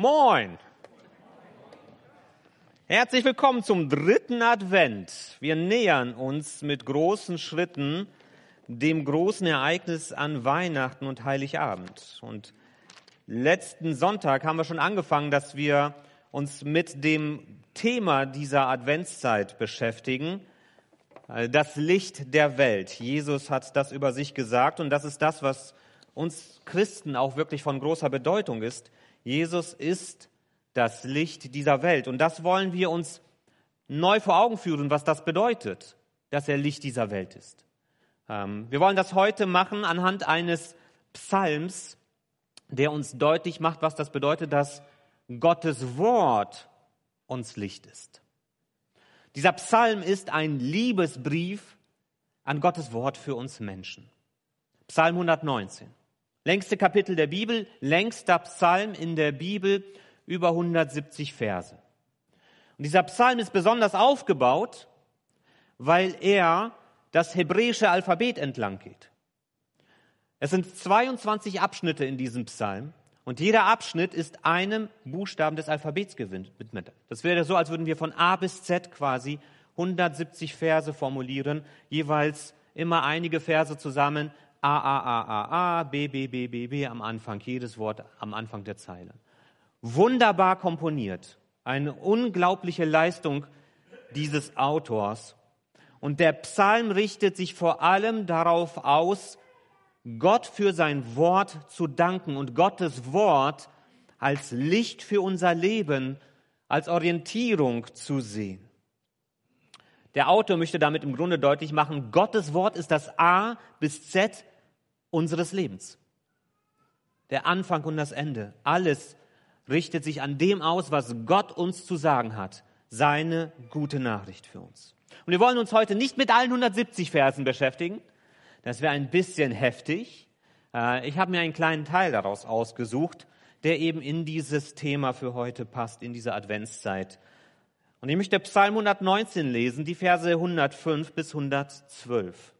Moin! Herzlich willkommen zum dritten Advent. Wir nähern uns mit großen Schritten dem großen Ereignis an Weihnachten und Heiligabend. Und letzten Sonntag haben wir schon angefangen, dass wir uns mit dem Thema dieser Adventszeit beschäftigen. Das Licht der Welt. Jesus hat das über sich gesagt und das ist das, was uns Christen auch wirklich von großer Bedeutung ist. Jesus ist das Licht dieser Welt. Und das wollen wir uns neu vor Augen führen, was das bedeutet, dass er Licht dieser Welt ist. Ähm, wir wollen das heute machen anhand eines Psalms, der uns deutlich macht, was das bedeutet, dass Gottes Wort uns Licht ist. Dieser Psalm ist ein Liebesbrief an Gottes Wort für uns Menschen. Psalm 119. Längste Kapitel der Bibel, längster Psalm in der Bibel, über 170 Verse. Und dieser Psalm ist besonders aufgebaut, weil er das hebräische Alphabet entlang geht. Es sind 22 Abschnitte in diesem Psalm und jeder Abschnitt ist einem Buchstaben des Alphabets gewidmet. Das wäre so, als würden wir von A bis Z quasi 170 Verse formulieren, jeweils immer einige Verse zusammen, A, A, A, A, A, B, B, B, B, B am Anfang, jedes Wort am Anfang der Zeile. Wunderbar komponiert. Eine unglaubliche Leistung dieses Autors. Und der Psalm richtet sich vor allem darauf aus, Gott für sein Wort zu danken und Gottes Wort als Licht für unser Leben, als Orientierung zu sehen. Der Autor möchte damit im Grunde deutlich machen, Gottes Wort ist das A bis Z unseres Lebens. Der Anfang und das Ende. Alles richtet sich an dem aus, was Gott uns zu sagen hat. Seine gute Nachricht für uns. Und wir wollen uns heute nicht mit allen 170 Versen beschäftigen. Das wäre ein bisschen heftig. Äh, ich habe mir einen kleinen Teil daraus ausgesucht, der eben in dieses Thema für heute passt, in diese Adventszeit. Und ich möchte Psalm 119 lesen, die Verse 105 bis 112.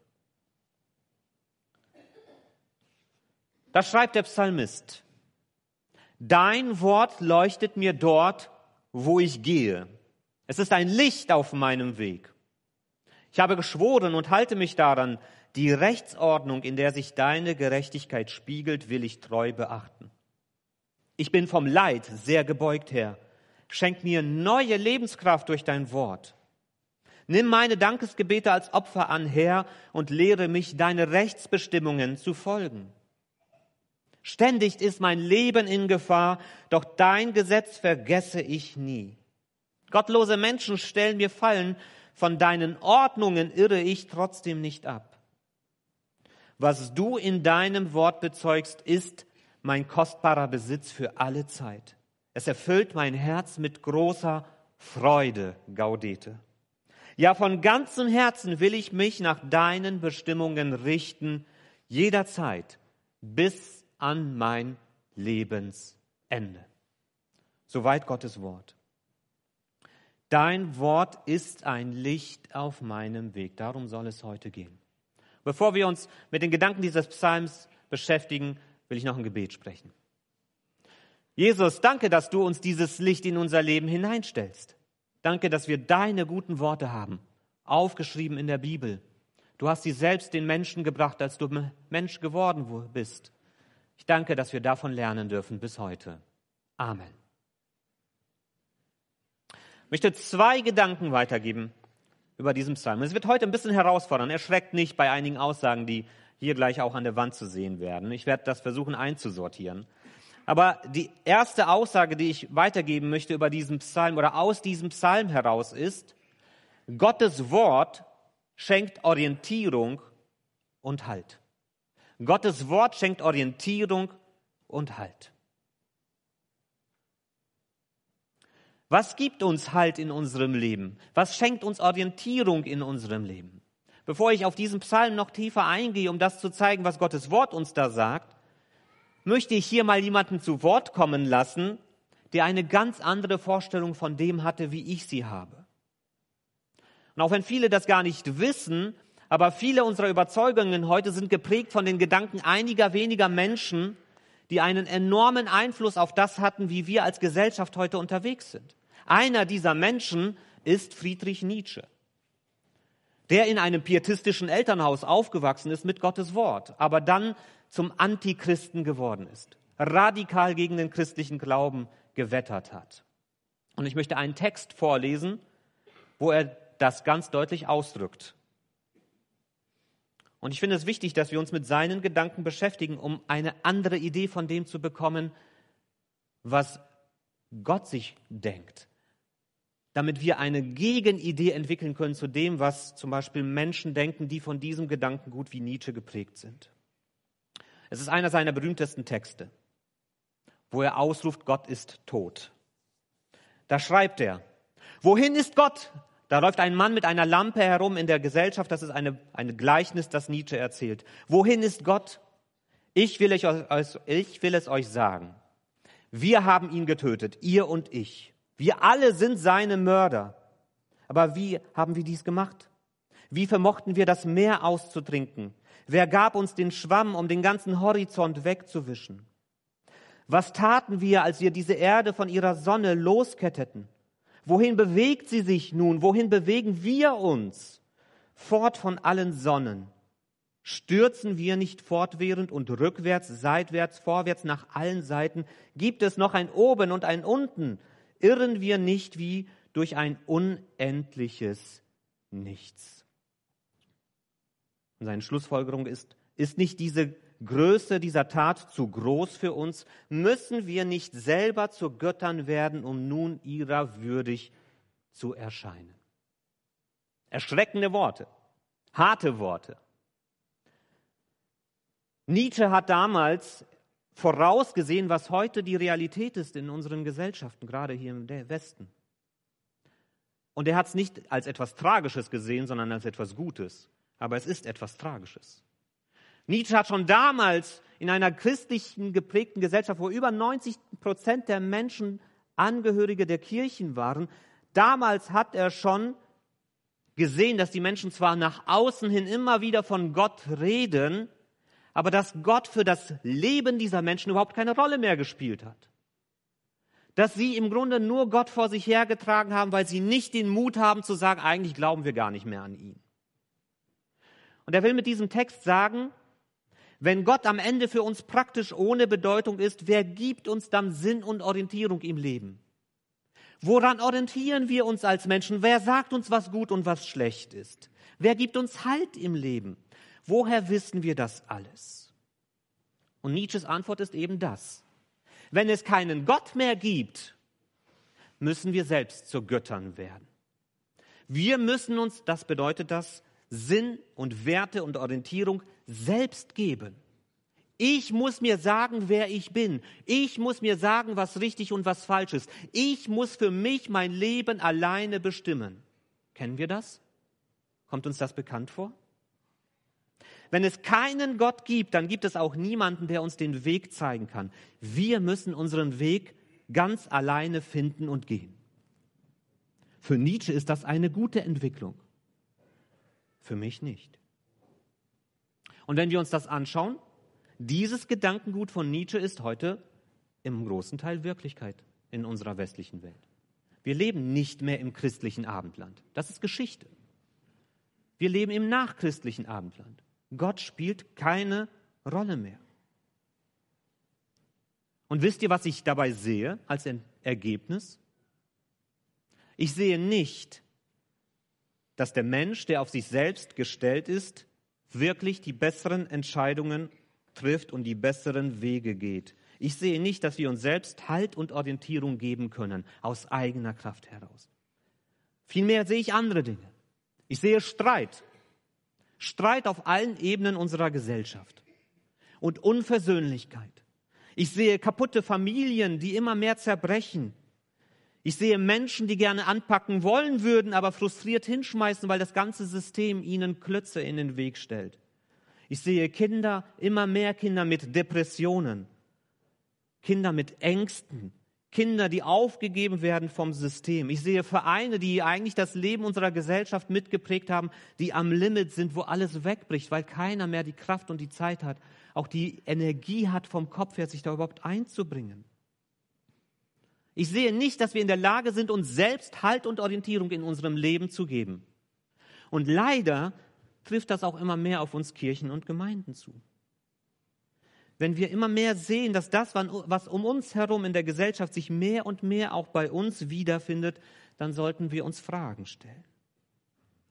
Da schreibt der Psalmist, Dein Wort leuchtet mir dort, wo ich gehe. Es ist ein Licht auf meinem Weg. Ich habe geschworen und halte mich daran, die Rechtsordnung, in der sich deine Gerechtigkeit spiegelt, will ich treu beachten. Ich bin vom Leid sehr gebeugt, Herr. Schenk mir neue Lebenskraft durch dein Wort. Nimm meine Dankesgebete als Opfer an, Herr, und lehre mich, deine Rechtsbestimmungen zu folgen. Ständig ist mein Leben in Gefahr, doch dein Gesetz vergesse ich nie. Gottlose Menschen stellen mir Fallen, von deinen Ordnungen irre ich trotzdem nicht ab. Was du in deinem Wort bezeugst, ist mein kostbarer Besitz für alle Zeit. Es erfüllt mein Herz mit großer Freude, Gaudete. Ja, von ganzem Herzen will ich mich nach deinen Bestimmungen richten, jederzeit, bis an mein Lebensende. Soweit Gottes Wort. Dein Wort ist ein Licht auf meinem Weg. Darum soll es heute gehen. Bevor wir uns mit den Gedanken dieses Psalms beschäftigen, will ich noch ein Gebet sprechen. Jesus, danke, dass du uns dieses Licht in unser Leben hineinstellst. Danke, dass wir deine guten Worte haben, aufgeschrieben in der Bibel. Du hast sie selbst den Menschen gebracht, als du Mensch geworden bist. Ich danke, dass wir davon lernen dürfen bis heute. Amen. Ich möchte zwei Gedanken weitergeben über diesen Psalm. Es wird heute ein bisschen herausfordern. Erschreckt nicht bei einigen Aussagen, die hier gleich auch an der Wand zu sehen werden. Ich werde das versuchen einzusortieren. Aber die erste Aussage, die ich weitergeben möchte über diesen Psalm oder aus diesem Psalm heraus ist, Gottes Wort schenkt Orientierung und Halt. Gottes Wort schenkt Orientierung und Halt. Was gibt uns Halt in unserem Leben? Was schenkt uns Orientierung in unserem Leben? Bevor ich auf diesen Psalm noch tiefer eingehe, um das zu zeigen, was Gottes Wort uns da sagt, möchte ich hier mal jemanden zu Wort kommen lassen, der eine ganz andere Vorstellung von dem hatte, wie ich sie habe. Und auch wenn viele das gar nicht wissen, aber viele unserer Überzeugungen heute sind geprägt von den Gedanken einiger weniger Menschen, die einen enormen Einfluss auf das hatten, wie wir als Gesellschaft heute unterwegs sind. Einer dieser Menschen ist Friedrich Nietzsche, der in einem pietistischen Elternhaus aufgewachsen ist mit Gottes Wort, aber dann zum Antichristen geworden ist, radikal gegen den christlichen Glauben gewettert hat. Und ich möchte einen Text vorlesen, wo er das ganz deutlich ausdrückt. Und ich finde es wichtig, dass wir uns mit seinen Gedanken beschäftigen, um eine andere Idee von dem zu bekommen, was Gott sich denkt. Damit wir eine Gegenidee entwickeln können zu dem, was zum Beispiel Menschen denken, die von diesem Gedankengut wie Nietzsche geprägt sind. Es ist einer seiner berühmtesten Texte, wo er ausruft, Gott ist tot. Da schreibt er, wohin ist Gott? Da läuft ein Mann mit einer Lampe herum in der Gesellschaft. Das ist eine, eine Gleichnis, das Nietzsche erzählt. Wohin ist Gott? Ich will, ich, ich will es euch sagen. Wir haben ihn getötet, ihr und ich. Wir alle sind seine Mörder. Aber wie haben wir dies gemacht? Wie vermochten wir das Meer auszutrinken? Wer gab uns den Schwamm, um den ganzen Horizont wegzuwischen? Was taten wir, als wir diese Erde von ihrer Sonne losketteten? Wohin bewegt sie sich nun? Wohin bewegen wir uns? Fort von allen Sonnen. Stürzen wir nicht fortwährend und rückwärts, seitwärts, vorwärts nach allen Seiten? Gibt es noch ein Oben und ein Unten? Irren wir nicht wie durch ein unendliches Nichts? Und seine Schlussfolgerung ist, ist nicht diese Größe dieser Tat zu groß für uns? Müssen wir nicht selber zu Göttern werden, um nun ihrer würdig zu erscheinen? Erschreckende Worte, harte Worte. Nietzsche hat damals vorausgesehen, was heute die Realität ist in unseren Gesellschaften, gerade hier im Westen. Und er hat es nicht als etwas Tragisches gesehen, sondern als etwas Gutes. Aber es ist etwas Tragisches. Nietzsche hat schon damals in einer christlichen geprägten Gesellschaft, wo über 90 Prozent der Menschen Angehörige der Kirchen waren, damals hat er schon gesehen, dass die Menschen zwar nach außen hin immer wieder von Gott reden, aber dass Gott für das Leben dieser Menschen überhaupt keine Rolle mehr gespielt hat. Dass sie im Grunde nur Gott vor sich hergetragen haben, weil sie nicht den Mut haben zu sagen, eigentlich glauben wir gar nicht mehr an ihn. Und er will mit diesem Text sagen, wenn Gott am Ende für uns praktisch ohne Bedeutung ist, wer gibt uns dann Sinn und Orientierung im Leben? Woran orientieren wir uns als Menschen? Wer sagt uns, was gut und was schlecht ist? Wer gibt uns Halt im Leben? Woher wissen wir das alles? Und Nietzsches Antwort ist eben das. Wenn es keinen Gott mehr gibt, müssen wir selbst zu Göttern werden. Wir müssen uns, das bedeutet das, Sinn und Werte und Orientierung selbst geben. Ich muss mir sagen, wer ich bin. Ich muss mir sagen, was richtig und was falsch ist. Ich muss für mich mein Leben alleine bestimmen. Kennen wir das? Kommt uns das bekannt vor? Wenn es keinen Gott gibt, dann gibt es auch niemanden, der uns den Weg zeigen kann. Wir müssen unseren Weg ganz alleine finden und gehen. Für Nietzsche ist das eine gute Entwicklung. Für mich nicht. Und wenn wir uns das anschauen, dieses Gedankengut von Nietzsche ist heute im großen Teil Wirklichkeit in unserer westlichen Welt. Wir leben nicht mehr im christlichen Abendland. Das ist Geschichte. Wir leben im nachchristlichen Abendland. Gott spielt keine Rolle mehr. Und wisst ihr, was ich dabei sehe als Ergebnis? Ich sehe nicht, dass der Mensch, der auf sich selbst gestellt ist, wirklich die besseren Entscheidungen trifft und die besseren Wege geht. Ich sehe nicht, dass wir uns selbst Halt und Orientierung geben können aus eigener Kraft heraus. Vielmehr sehe ich andere Dinge. Ich sehe Streit. Streit auf allen Ebenen unserer Gesellschaft und Unversöhnlichkeit. Ich sehe kaputte Familien, die immer mehr zerbrechen. Ich sehe Menschen, die gerne anpacken wollen würden, aber frustriert hinschmeißen, weil das ganze System ihnen Klötze in den Weg stellt. Ich sehe Kinder, immer mehr Kinder mit Depressionen, Kinder mit Ängsten, Kinder, die aufgegeben werden vom System. Ich sehe Vereine, die eigentlich das Leben unserer Gesellschaft mitgeprägt haben, die am Limit sind, wo alles wegbricht, weil keiner mehr die Kraft und die Zeit hat, auch die Energie hat, vom Kopf her sich da überhaupt einzubringen. Ich sehe nicht, dass wir in der Lage sind, uns selbst Halt und Orientierung in unserem Leben zu geben. Und leider trifft das auch immer mehr auf uns Kirchen und Gemeinden zu. Wenn wir immer mehr sehen, dass das, was um uns herum in der Gesellschaft sich mehr und mehr auch bei uns wiederfindet, dann sollten wir uns Fragen stellen.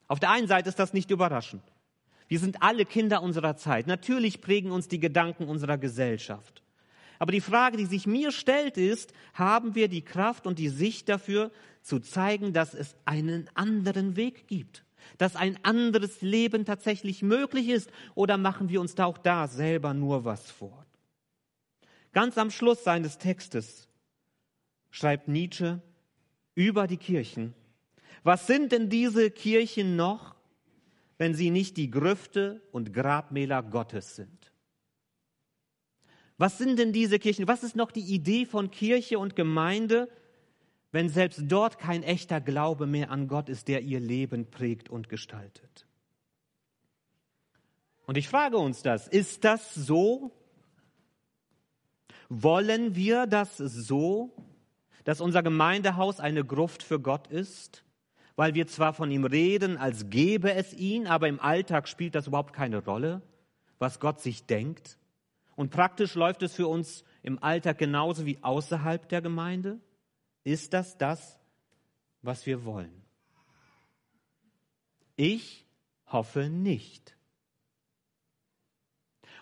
Auf der einen Seite ist das nicht überraschend. Wir sind alle Kinder unserer Zeit. Natürlich prägen uns die Gedanken unserer Gesellschaft. Aber die Frage, die sich mir stellt, ist, haben wir die Kraft und die Sicht dafür, zu zeigen, dass es einen anderen Weg gibt? Dass ein anderes Leben tatsächlich möglich ist? Oder machen wir uns da auch da selber nur was vor? Ganz am Schluss seines Textes schreibt Nietzsche über die Kirchen. Was sind denn diese Kirchen noch? wenn sie nicht die Grüfte und Grabmäler Gottes sind. Was sind denn diese Kirchen? Was ist noch die Idee von Kirche und Gemeinde, wenn selbst dort kein echter Glaube mehr an Gott ist, der ihr Leben prägt und gestaltet? Und ich frage uns das, ist das so? Wollen wir das so, dass unser Gemeindehaus eine Gruft für Gott ist? weil wir zwar von ihm reden, als gäbe es ihn, aber im Alltag spielt das überhaupt keine Rolle, was Gott sich denkt. Und praktisch läuft es für uns im Alltag genauso wie außerhalb der Gemeinde. Ist das das, was wir wollen? Ich hoffe nicht.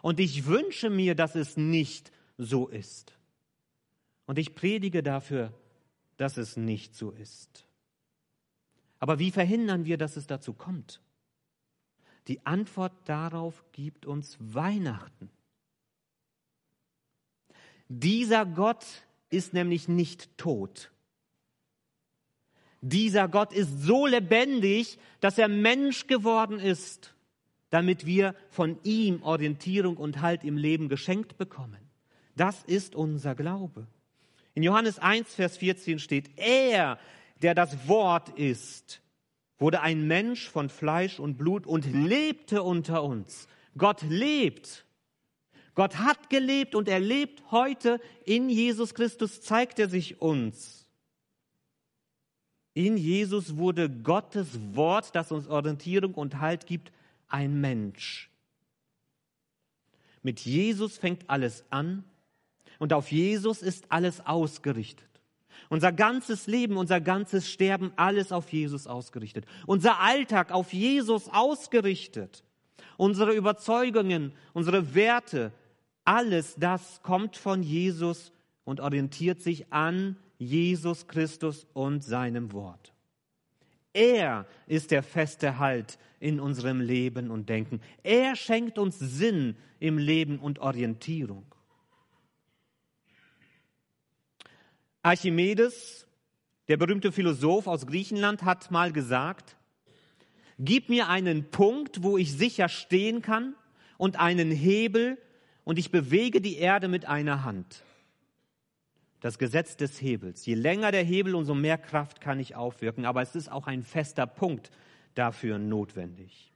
Und ich wünsche mir, dass es nicht so ist. Und ich predige dafür, dass es nicht so ist. Aber wie verhindern wir, dass es dazu kommt? Die Antwort darauf gibt uns Weihnachten. Dieser Gott ist nämlich nicht tot. Dieser Gott ist so lebendig, dass er Mensch geworden ist, damit wir von ihm Orientierung und Halt im Leben geschenkt bekommen. Das ist unser Glaube. In Johannes 1, Vers 14 steht, er der das Wort ist, wurde ein Mensch von Fleisch und Blut und lebte unter uns. Gott lebt. Gott hat gelebt und er lebt heute. In Jesus Christus zeigt er sich uns. In Jesus wurde Gottes Wort, das uns Orientierung und Halt gibt, ein Mensch. Mit Jesus fängt alles an und auf Jesus ist alles ausgerichtet. Unser ganzes Leben, unser ganzes Sterben, alles auf Jesus ausgerichtet. Unser Alltag auf Jesus ausgerichtet. Unsere Überzeugungen, unsere Werte, alles das kommt von Jesus und orientiert sich an Jesus Christus und seinem Wort. Er ist der feste Halt in unserem Leben und Denken. Er schenkt uns Sinn im Leben und Orientierung. Archimedes, der berühmte Philosoph aus Griechenland, hat mal gesagt, gib mir einen Punkt, wo ich sicher stehen kann und einen Hebel und ich bewege die Erde mit einer Hand. Das Gesetz des Hebels. Je länger der Hebel, umso mehr Kraft kann ich aufwirken. Aber es ist auch ein fester Punkt dafür notwendig.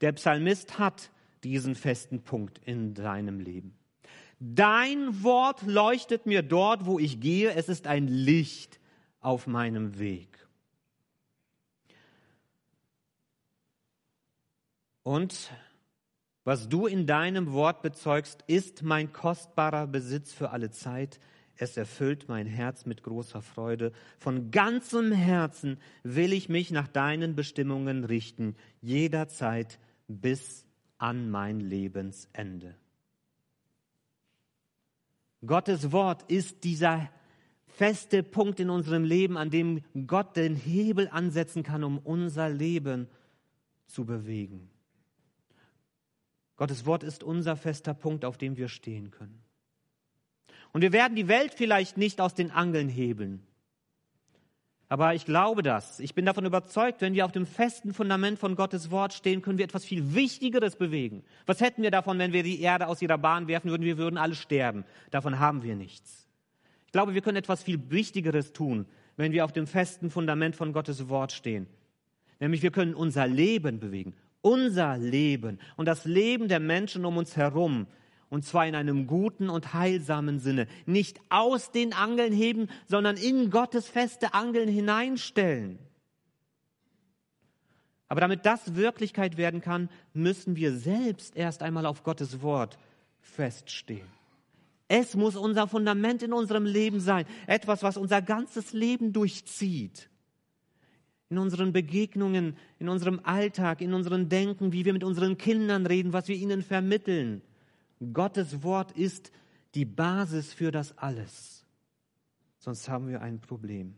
Der Psalmist hat diesen festen Punkt in seinem Leben. Dein Wort leuchtet mir dort, wo ich gehe. Es ist ein Licht auf meinem Weg. Und was du in deinem Wort bezeugst, ist mein kostbarer Besitz für alle Zeit. Es erfüllt mein Herz mit großer Freude. Von ganzem Herzen will ich mich nach deinen Bestimmungen richten, jederzeit bis an mein Lebensende. Gottes Wort ist dieser feste Punkt in unserem Leben, an dem Gott den Hebel ansetzen kann, um unser Leben zu bewegen. Gottes Wort ist unser fester Punkt, auf dem wir stehen können. Und wir werden die Welt vielleicht nicht aus den Angeln hebeln. Aber ich glaube das. Ich bin davon überzeugt, wenn wir auf dem festen Fundament von Gottes Wort stehen, können wir etwas viel Wichtigeres bewegen. Was hätten wir davon, wenn wir die Erde aus ihrer Bahn werfen würden? Wir würden alle sterben. Davon haben wir nichts. Ich glaube, wir können etwas viel Wichtigeres tun, wenn wir auf dem festen Fundament von Gottes Wort stehen. Nämlich wir können unser Leben bewegen. Unser Leben und das Leben der Menschen um uns herum Und zwar in einem guten und heilsamen Sinne. Nicht aus den Angeln heben, sondern in Gottes feste Angeln hineinstellen. Aber damit das Wirklichkeit werden kann, müssen wir selbst erst einmal auf Gottes Wort feststehen. Es muss unser Fundament in unserem Leben sein, etwas, was unser ganzes Leben durchzieht. In unseren Begegnungen, in unserem Alltag, in unserem Denken, wie wir mit unseren Kindern reden, was wir ihnen vermitteln. Gottes Wort ist die Basis für das alles. Sonst haben wir ein Problem.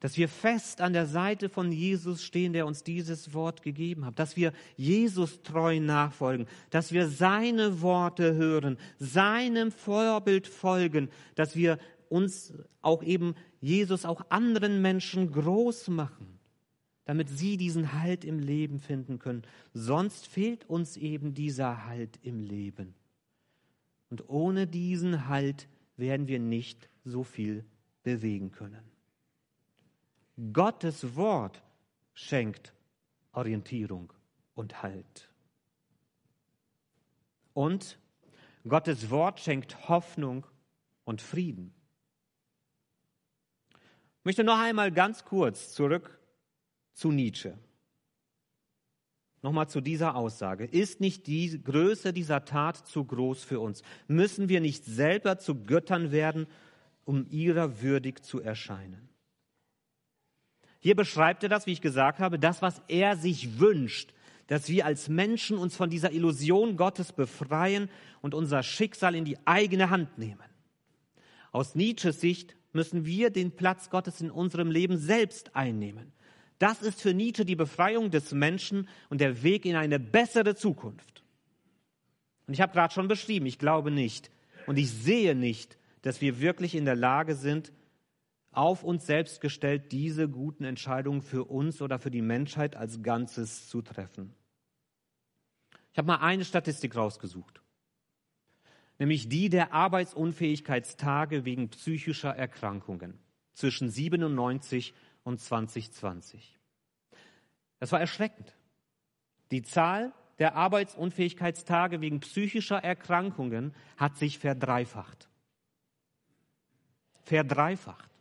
Dass wir fest an der Seite von Jesus stehen, der uns dieses Wort gegeben hat. Dass wir Jesus treu nachfolgen. Dass wir seine Worte hören, seinem Vorbild folgen. Dass wir uns auch eben Jesus auch anderen Menschen groß machen damit sie diesen Halt im Leben finden können. Sonst fehlt uns eben dieser Halt im Leben. Und ohne diesen Halt werden wir nicht so viel bewegen können. Gottes Wort schenkt Orientierung und Halt. Und Gottes Wort schenkt Hoffnung und Frieden. Möchte noch einmal ganz kurz zurück zu Nietzsche. Nochmal zu dieser Aussage. Ist nicht die Größe dieser Tat zu groß für uns? Müssen wir nicht selber zu Göttern werden, um ihrer würdig zu erscheinen? Hier beschreibt er das, wie ich gesagt habe, das, was er sich wünscht, dass wir als Menschen uns von dieser Illusion Gottes befreien und unser Schicksal in die eigene Hand nehmen. Aus Nietzsches Sicht müssen wir den Platz Gottes in unserem Leben selbst einnehmen. Das ist für Nietzsche die Befreiung des Menschen und der Weg in eine bessere Zukunft. Und ich habe gerade schon beschrieben, ich glaube nicht und ich sehe nicht, dass wir wirklich in der Lage sind, auf uns selbst gestellt, diese guten Entscheidungen für uns oder für die Menschheit als Ganzes zu treffen. Ich habe mal eine Statistik rausgesucht, nämlich die der Arbeitsunfähigkeitstage wegen psychischer Erkrankungen zwischen 97 und 2020. Das war erschreckend. Die Zahl der Arbeitsunfähigkeitstage wegen psychischer Erkrankungen hat sich verdreifacht. Verdreifacht.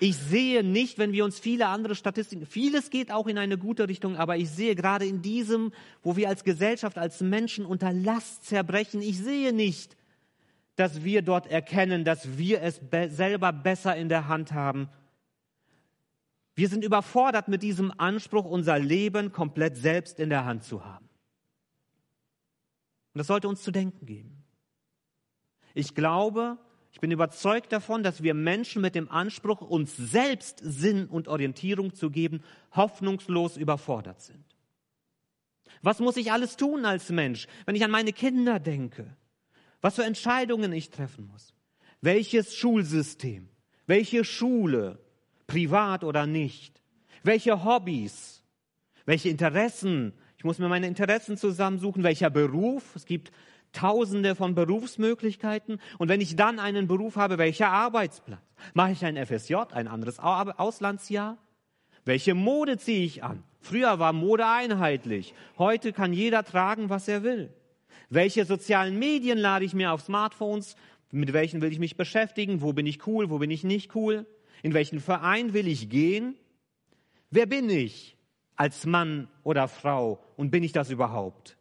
Ich sehe nicht, wenn wir uns viele andere Statistiken, vieles geht auch in eine gute Richtung, aber ich sehe gerade in diesem, wo wir als Gesellschaft, als Menschen unter Last zerbrechen, ich sehe nicht, dass wir dort erkennen, dass wir es be selber besser in der Hand haben. Wir sind überfordert mit diesem Anspruch, unser Leben komplett selbst in der Hand zu haben. Und das sollte uns zu denken geben. Ich glaube, ich bin überzeugt davon, dass wir Menschen mit dem Anspruch, uns selbst Sinn und Orientierung zu geben, hoffnungslos überfordert sind. Was muss ich alles tun als Mensch, wenn ich an meine Kinder denke? was für Entscheidungen ich treffen muss. Welches Schulsystem, welche Schule, privat oder nicht, welche Hobbys, welche Interessen, ich muss mir meine Interessen zusammensuchen, welcher Beruf, es gibt tausende von Berufsmöglichkeiten und wenn ich dann einen Beruf habe, welcher Arbeitsplatz? Mache ich ein FSJ, ein anderes Auslandsjahr? Welche Mode ziehe ich an? Früher war Mode einheitlich, heute kann jeder tragen, was er will. Welche sozialen Medien lade ich mir auf Smartphones? Mit welchen will ich mich beschäftigen? Wo bin ich cool? Wo bin ich nicht cool? In welchen Verein will ich gehen? Wer bin ich als Mann oder Frau und bin ich das überhaupt?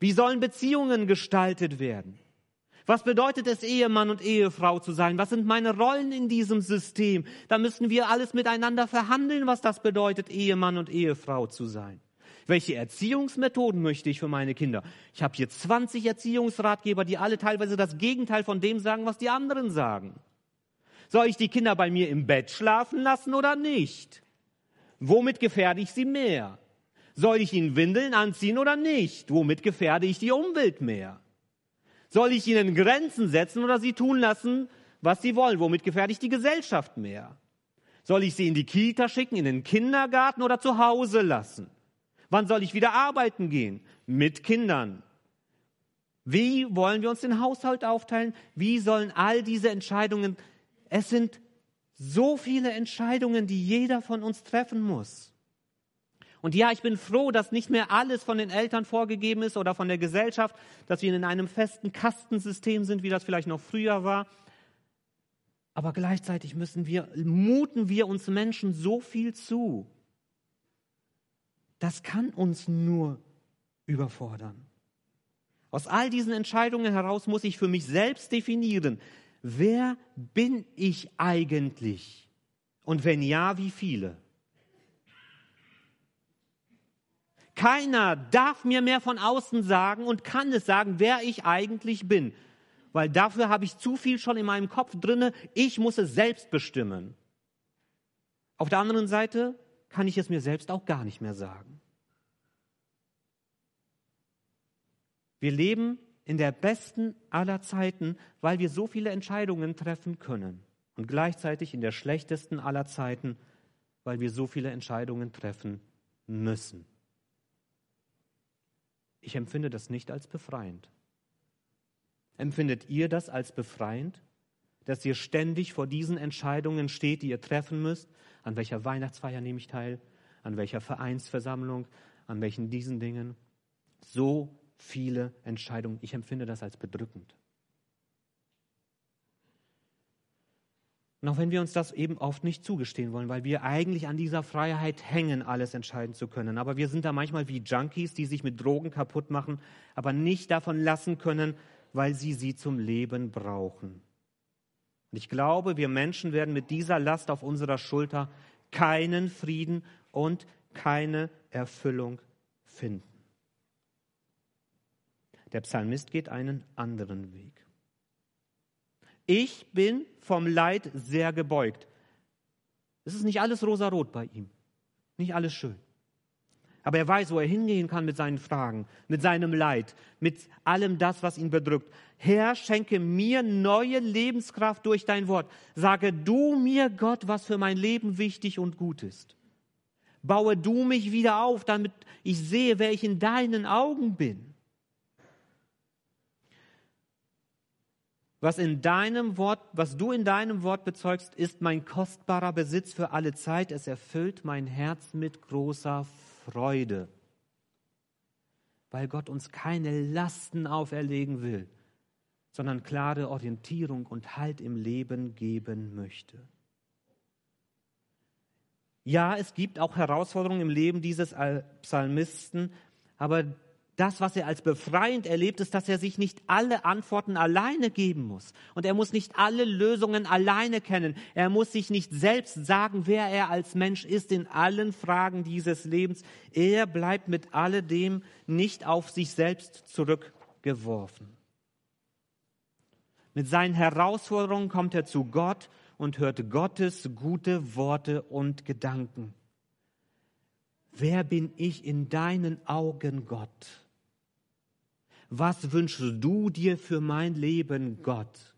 Wie sollen Beziehungen gestaltet werden? Was bedeutet es, Ehemann und Ehefrau zu sein? Was sind meine Rollen in diesem System? Da müssen wir alles miteinander verhandeln, was das bedeutet, Ehemann und Ehefrau zu sein. Welche Erziehungsmethoden möchte ich für meine Kinder? Ich habe hier 20 Erziehungsratgeber, die alle teilweise das Gegenteil von dem sagen, was die anderen sagen. Soll ich die Kinder bei mir im Bett schlafen lassen oder nicht? Womit gefährde ich sie mehr? Soll ich ihnen Windeln anziehen oder nicht? Womit gefährde ich die Umwelt mehr? Soll ich ihnen Grenzen setzen oder sie tun lassen, was sie wollen? Womit gefährde ich die Gesellschaft mehr? Soll ich sie in die Kita schicken, in den Kindergarten oder zu Hause lassen? Wann soll ich wieder arbeiten gehen? Mit Kindern. Wie wollen wir uns den Haushalt aufteilen? Wie sollen all diese Entscheidungen, es sind so viele Entscheidungen, die jeder von uns treffen muss. Und ja, ich bin froh, dass nicht mehr alles von den Eltern vorgegeben ist oder von der Gesellschaft, dass wir in einem festen Kastensystem sind, wie das vielleicht noch früher war. Aber gleichzeitig müssen wir, muten wir uns Menschen so viel zu. Das kann uns nur überfordern. Aus all diesen Entscheidungen heraus muss ich für mich selbst definieren, wer bin ich eigentlich? Und wenn ja, wie viele? Keiner darf mir mehr von außen sagen und kann es sagen, wer ich eigentlich bin. Weil dafür habe ich zu viel schon in meinem Kopf drinne. Ich muss es selbst bestimmen. Auf der anderen Seite kann ich es mir selbst auch gar nicht mehr sagen. Wir leben in der besten aller Zeiten, weil wir so viele Entscheidungen treffen können. Und gleichzeitig in der schlechtesten aller Zeiten, weil wir so viele Entscheidungen treffen müssen. Ich empfinde das nicht als befreiend. Empfindet ihr das als befreiend, dass ihr ständig vor diesen Entscheidungen steht, die ihr treffen müsst? An welcher Weihnachtsfeier nehme ich teil? An welcher Vereinsversammlung? An welchen diesen Dingen? So viele Entscheidungen. Ich empfinde das als bedrückend. Und auch wenn wir uns das eben oft nicht zugestehen wollen, weil wir eigentlich an dieser Freiheit hängen, alles entscheiden zu können. Aber wir sind da manchmal wie Junkies, die sich mit Drogen kaputt machen, aber nicht davon lassen können, weil sie sie zum Leben brauchen. Und ich glaube, wir Menschen werden mit dieser Last auf unserer Schulter keinen Frieden und keine Erfüllung finden. Der Psalmist geht einen anderen Weg. Ich bin vom Leid sehr gebeugt. Es ist nicht alles rosarot bei ihm, nicht alles schön. Aber er weiß, wo er hingehen kann mit seinen Fragen, mit seinem Leid, mit allem das, was ihn bedrückt. Herr, schenke mir neue Lebenskraft durch dein Wort. Sage du mir, Gott, was für mein Leben wichtig und gut ist. Baue du mich wieder auf, damit ich sehe, wer ich in deinen Augen bin. Was in deinem Wort, was du in deinem Wort bezeugst, ist mein kostbarer Besitz für alle Zeit. Es erfüllt mein Herz mit großer Freude, weil Gott uns keine Lasten auferlegen will, sondern klare Orientierung und Halt im Leben geben möchte. Ja, es gibt auch Herausforderungen im Leben dieses Psalmisten, aber das, was er als befreiend erlebt, ist, dass er sich nicht alle Antworten alleine geben muss. Und er muss nicht alle Lösungen alleine kennen. Er muss sich nicht selbst sagen, wer er als Mensch ist in allen Fragen dieses Lebens. Er bleibt mit alledem nicht auf sich selbst zurückgeworfen. Mit seinen Herausforderungen kommt er zu Gott und hört Gottes gute Worte und Gedanken. Wer bin ich in deinen Augen, Gott? Was wünschst du dir für mein Leben, Gott?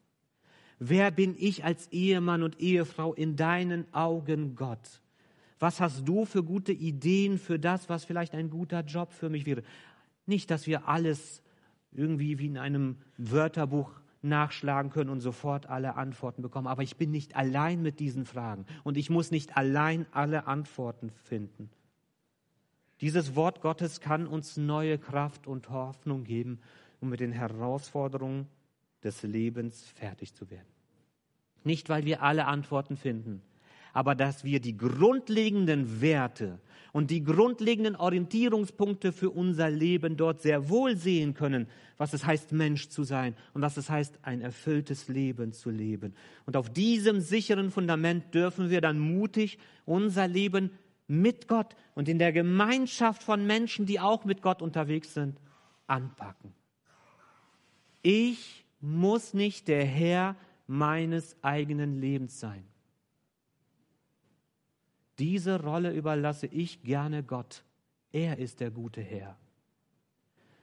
Wer bin ich als Ehemann und Ehefrau in deinen Augen, Gott? Was hast du für gute Ideen für das, was vielleicht ein guter Job für mich wäre? Nicht, dass wir alles irgendwie wie in einem Wörterbuch nachschlagen können und sofort alle Antworten bekommen. Aber ich bin nicht allein mit diesen Fragen und ich muss nicht allein alle Antworten finden. Dieses Wort Gottes kann uns neue Kraft und Hoffnung geben, um mit den Herausforderungen des Lebens fertig zu werden. Nicht, weil wir alle Antworten finden, aber dass wir die grundlegenden Werte und die grundlegenden Orientierungspunkte für unser Leben dort sehr wohl sehen können, was es heißt, Mensch zu sein und was es heißt, ein erfülltes Leben zu leben. Und auf diesem sicheren Fundament dürfen wir dann mutig unser Leben mit Gott und in der Gemeinschaft von Menschen, die auch mit Gott unterwegs sind, anpacken. Ich muss nicht der Herr meines eigenen Lebens sein. Diese Rolle überlasse ich gerne Gott. Er ist der gute Herr.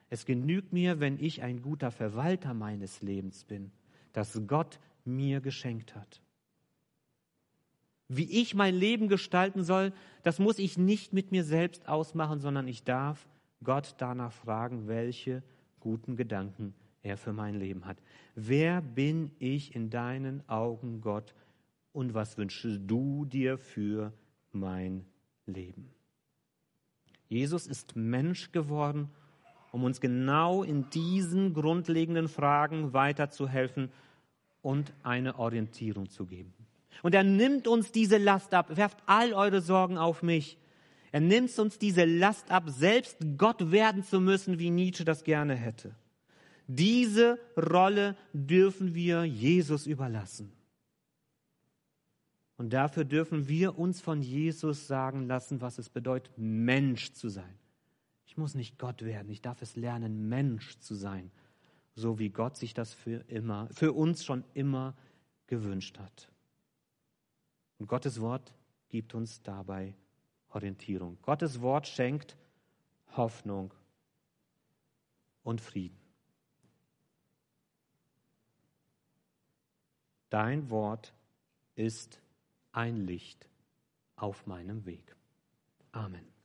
Es genügt mir, wenn ich ein guter Verwalter meines Lebens bin, das Gott mir geschenkt hat. Wie ich mein Leben gestalten soll, das muss ich nicht mit mir selbst ausmachen, sondern ich darf Gott danach fragen, welche guten Gedanken er für mein Leben hat. Wer bin ich in deinen Augen, Gott, und was wünschst du dir für mein Leben? Jesus ist Mensch geworden, um uns genau in diesen grundlegenden Fragen weiterzuhelfen und eine Orientierung zu geben. Und er nimmt uns diese Last ab, werft all eure Sorgen auf mich. Er nimmt uns diese Last ab, selbst Gott werden zu müssen, wie Nietzsche das gerne hätte. Diese Rolle dürfen wir Jesus überlassen. Und dafür dürfen wir uns von Jesus sagen lassen, was es bedeutet, Mensch zu sein. Ich muss nicht Gott werden, ich darf es lernen, Mensch zu sein, so wie Gott sich das für immer, für uns schon immer gewünscht hat. Und Gottes Wort gibt uns dabei Orientierung. Gottes Wort schenkt Hoffnung und Frieden. Dein Wort ist ein Licht auf meinem Weg. Amen.